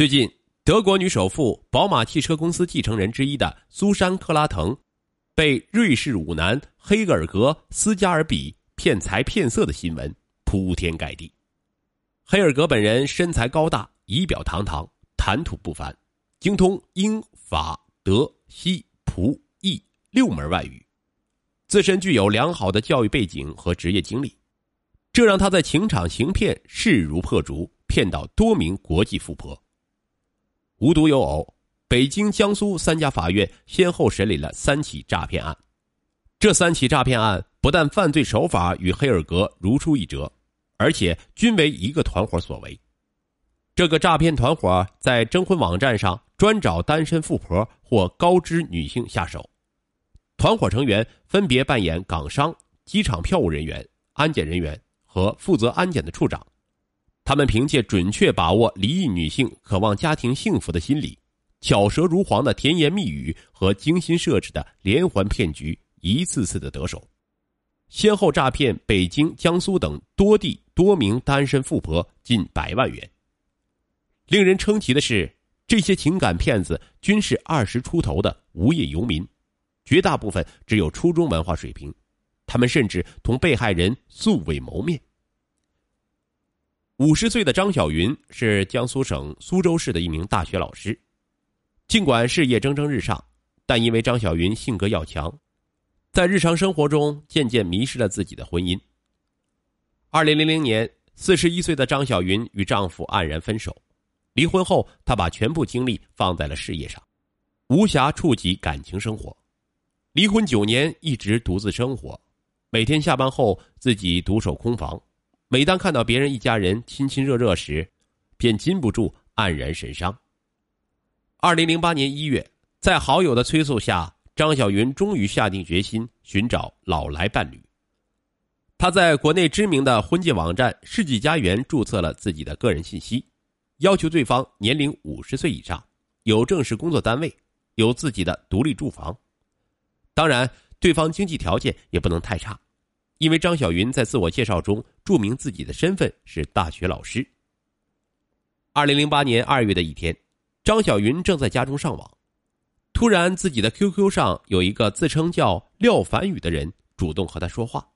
最近，德国女首富、宝马汽车公司继承人之一的苏珊·克拉滕，被瑞士舞男黑格尔格斯加尔比骗财骗色的新闻铺天盖地。黑尔格本人身材高大，仪表堂堂，谈吐不凡，精通英法德西葡意六门外语，自身具有良好的教育背景和职业经历，这让他在情场行骗势如破竹，骗到多名国际富婆。无独有偶，北京、江苏三家法院先后审理了三起诈骗案。这三起诈骗案不但犯罪手法与黑尔格如出一辙，而且均为一个团伙所为。这个诈骗团伙在征婚网站上专找单身富婆或高知女性下手。团伙成员分别扮演港商、机场票务人员、安检人员和负责安检的处长。他们凭借准确把握离异女性渴望家庭幸福的心理，巧舌如簧的甜言蜜语和精心设置的连环骗局，一次次的得手，先后诈骗北京、江苏等多地多名单身富婆近百万元。令人称奇的是，这些情感骗子均是二十出头的无业游民，绝大部分只有初中文化水平，他们甚至同被害人素未谋面。五十岁的张小云是江苏省苏州市的一名大学老师，尽管事业蒸蒸日上，但因为张小云性格要强，在日常生活中渐渐迷失了自己的婚姻。二零零零年，四十一岁的张小云与丈夫黯然分手，离婚后，她把全部精力放在了事业上，无暇触及感情生活。离婚九年，一直独自生活，每天下班后自己独守空房。每当看到别人一家人亲亲热热时，便禁不住黯然神伤。二零零八年一月，在好友的催促下，张小云终于下定决心寻找老来伴侣。他在国内知名的婚介网站“世纪佳缘”注册了自己的个人信息，要求对方年龄五十岁以上，有正式工作单位，有自己的独立住房。当然，对方经济条件也不能太差。因为张小云在自我介绍中注明自己的身份是大学老师。二零零八年二月的一天，张小云正在家中上网，突然自己的 QQ 上有一个自称叫廖凡宇的人主动和他说话。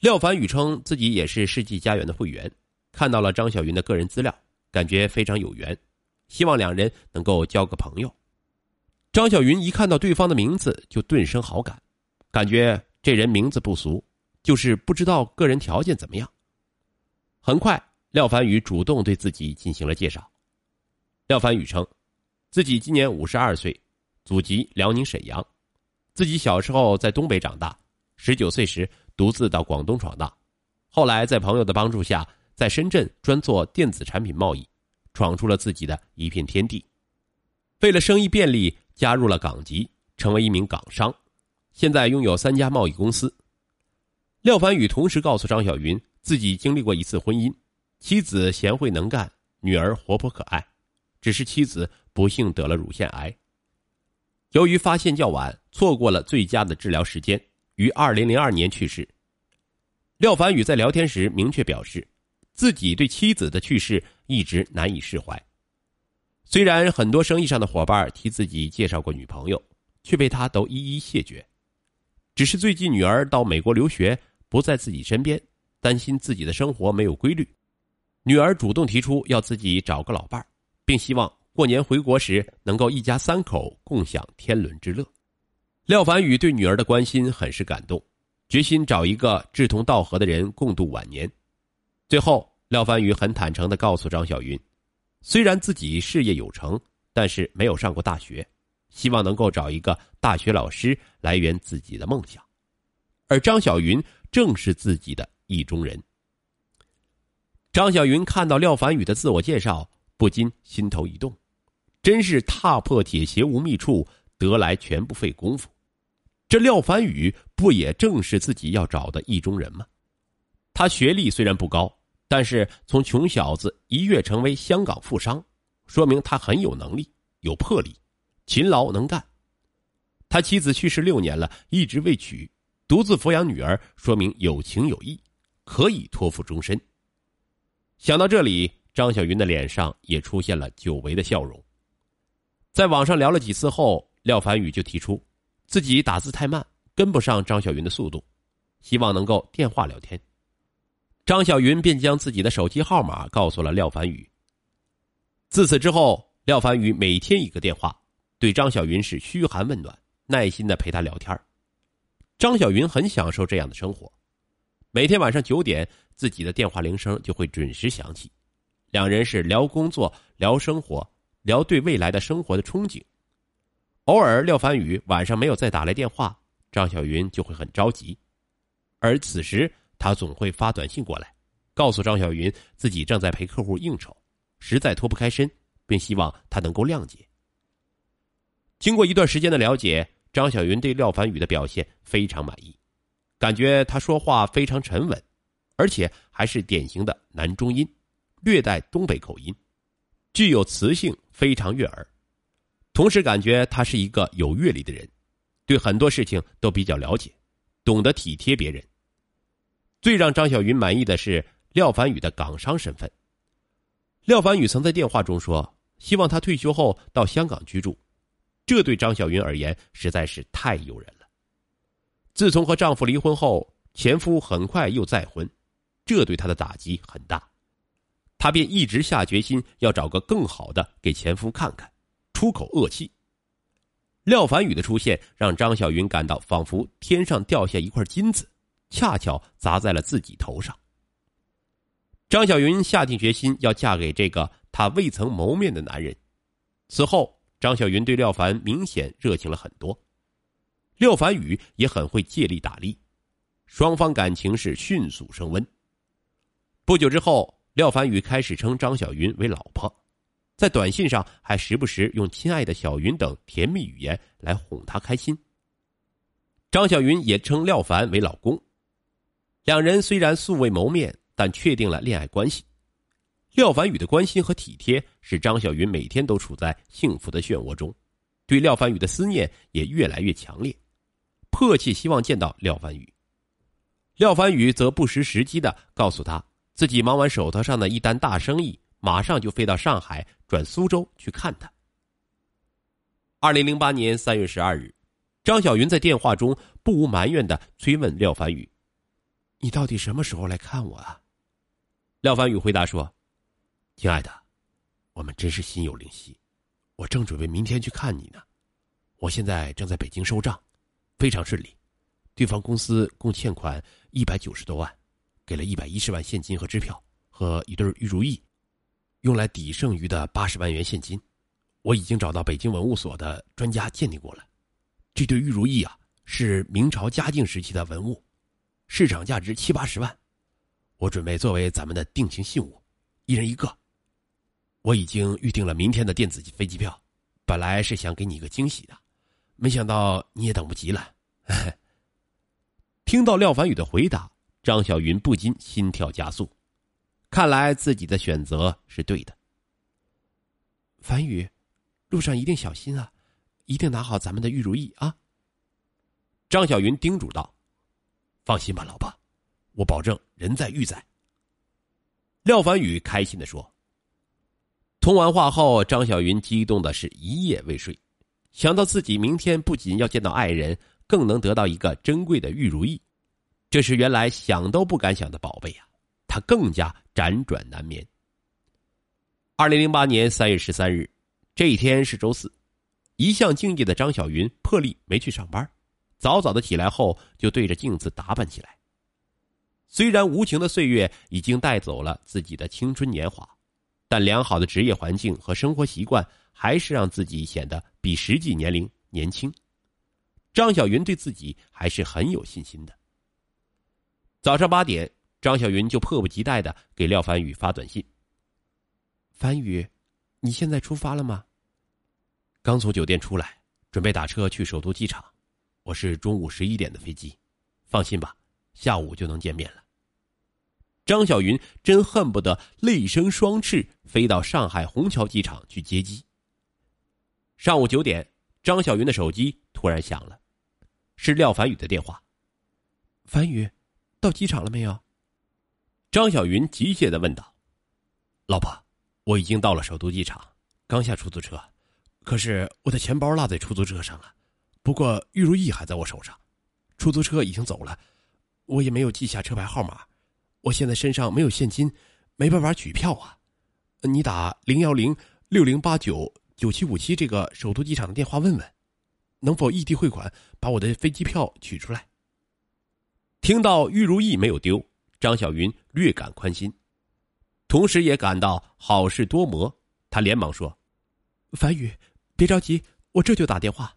廖凡宇称自己也是世纪佳缘的会员，看到了张小云的个人资料，感觉非常有缘，希望两人能够交个朋友。张小云一看到对方的名字就顿生好感，感觉。这人名字不俗，就是不知道个人条件怎么样。很快，廖凡宇主动对自己进行了介绍。廖凡宇称，自己今年五十二岁，祖籍辽宁沈阳，自己小时候在东北长大，十九岁时独自到广东闯荡，后来在朋友的帮助下，在深圳专做电子产品贸易，闯出了自己的一片天地。为了生意便利，加入了港籍，成为一名港商。现在拥有三家贸易公司。廖凡宇同时告诉张小云，自己经历过一次婚姻，妻子贤惠能干，女儿活泼可爱，只是妻子不幸得了乳腺癌。由于发现较晚，错过了最佳的治疗时间，于二零零二年去世。廖凡宇在聊天时明确表示，自己对妻子的去世一直难以释怀。虽然很多生意上的伙伴替自己介绍过女朋友，却被他都一一谢绝。只是最近女儿到美国留学，不在自己身边，担心自己的生活没有规律。女儿主动提出要自己找个老伴，并希望过年回国时能够一家三口共享天伦之乐。廖凡宇对女儿的关心很是感动，决心找一个志同道合的人共度晚年。最后，廖凡宇很坦诚的告诉张小云，虽然自己事业有成，但是没有上过大学。希望能够找一个大学老师来圆自己的梦想，而张小云正是自己的意中人。张小云看到廖凡宇的自我介绍，不禁心头一动，真是踏破铁鞋无觅处，得来全不费工夫。这廖凡宇不也正是自己要找的意中人吗？他学历虽然不高，但是从穷小子一跃成为香港富商，说明他很有能力，有魄力。勤劳能干，他妻子去世六年了，一直未娶，独自抚养女儿，说明有情有义，可以托付终身。想到这里，张小云的脸上也出现了久违的笑容。在网上聊了几次后，廖凡宇就提出，自己打字太慢，跟不上张小云的速度，希望能够电话聊天。张小云便将自己的手机号码告诉了廖凡宇。自此之后，廖凡宇每天一个电话，对张小云是嘘寒问暖，耐心的陪她聊天。张小云很享受这样的生活，每天晚上九点，自己的电话铃声就会准时响起。两人是聊工作、聊生活、聊对未来的生活的憧憬。偶尔廖凡宇晚上没有再打来电话，张小云就会很着急，而此时他总会发短信过来，告诉张小云自己正在陪客户应酬，实在脱不开身，并希望他能够谅解。经过一段时间的了解，张小云对廖凡宇的表现非常满意，感觉他说话非常沉稳，而且还是典型的男中音。略带东北口音，具有磁性，非常悦耳。同时，感觉他是一个有阅历的人，对很多事情都比较了解，懂得体贴别人。最让张小云满意的是廖凡宇的港商身份。廖凡宇曾在电话中说，希望他退休后到香港居住，这对张小云而言实在是太诱人了。自从和丈夫离婚后，前夫很快又再婚，这对她的打击很大。她便一直下决心要找个更好的给前夫看看，出口恶气。廖凡宇的出现让张小云感到仿佛天上掉下一块金子，恰巧砸在了自己头上。张小云下定决心要嫁给这个她未曾谋面的男人。此后，张小云对廖凡明显热情了很多，廖凡宇也很会借力打力，双方感情是迅速升温。不久之后。廖凡宇开始称张小云为老婆，在短信上还时不时用“亲爱的小云”等甜蜜语言来哄她开心。张小云也称廖凡为老公，两人虽然素未谋面，但确定了恋爱关系。廖凡宇的关心和体贴使张小云每天都处在幸福的漩涡中，对廖凡宇的思念也越来越强烈，迫切希望见到廖凡宇。廖凡宇则不失时机的告诉他。自己忙完手头上的一单大生意，马上就飞到上海转苏州去看他。二零零八年三月十二日，张小云在电话中不无埋怨的催问廖凡宇：“你到底什么时候来看我啊？”廖凡宇回答说：“亲爱的，我们真是心有灵犀，我正准备明天去看你呢。我现在正在北京收账，非常顺利，对方公司共欠款一百九十多万。”给了一百一十万现金和支票，和一对玉如意，用来抵剩余的八十万元现金。我已经找到北京文物所的专家鉴定过了，这对玉如意啊是明朝嘉靖时期的文物，市场价值七八十万。我准备作为咱们的定情信物，一人一个。我已经预定了明天的电子飞机票，本来是想给你一个惊喜的，没想到你也等不及了。听到廖凡宇的回答。张小云不禁心跳加速，看来自己的选择是对的。凡宇，路上一定小心啊，一定拿好咱们的玉如意啊。张小云叮嘱道：“放心吧，老婆，我保证人在玉在。”廖凡宇开心的说。通完话后，张小云激动的是一夜未睡，想到自己明天不仅要见到爱人，更能得到一个珍贵的玉如意。这是原来想都不敢想的宝贝呀，他更加辗转难眠。二零零八年三月十三日，这一天是周四，一向敬业的张小云破例没去上班，早早的起来后就对着镜子打扮起来。虽然无情的岁月已经带走了自己的青春年华，但良好的职业环境和生活习惯还是让自己显得比实际年龄年轻。张小云对自己还是很有信心的。早上八点，张小云就迫不及待的给廖凡宇发短信：“凡宇，你现在出发了吗？刚从酒店出来，准备打车去首都机场。我是中午十一点的飞机，放心吧，下午就能见面了。”张小云真恨不得泪生双翅，飞到上海虹桥机场去接机。上午九点，张小云的手机突然响了，是廖凡宇的电话。凡宇。到机场了没有？张小云急切的问道：“老婆，我已经到了首都机场，刚下出租车，可是我的钱包落在出租车上了。不过玉如意还在我手上，出租车已经走了，我也没有记下车牌号码。我现在身上没有现金，没办法取票啊。你打零幺零六零八九九七五七这个首都机场的电话问问，能否异地汇款把我的飞机票取出来。听到玉如意没有丢，张小云略感宽心。同时也感到好事多磨，他连忙说：“樊宇，别着急，我这就打电话。”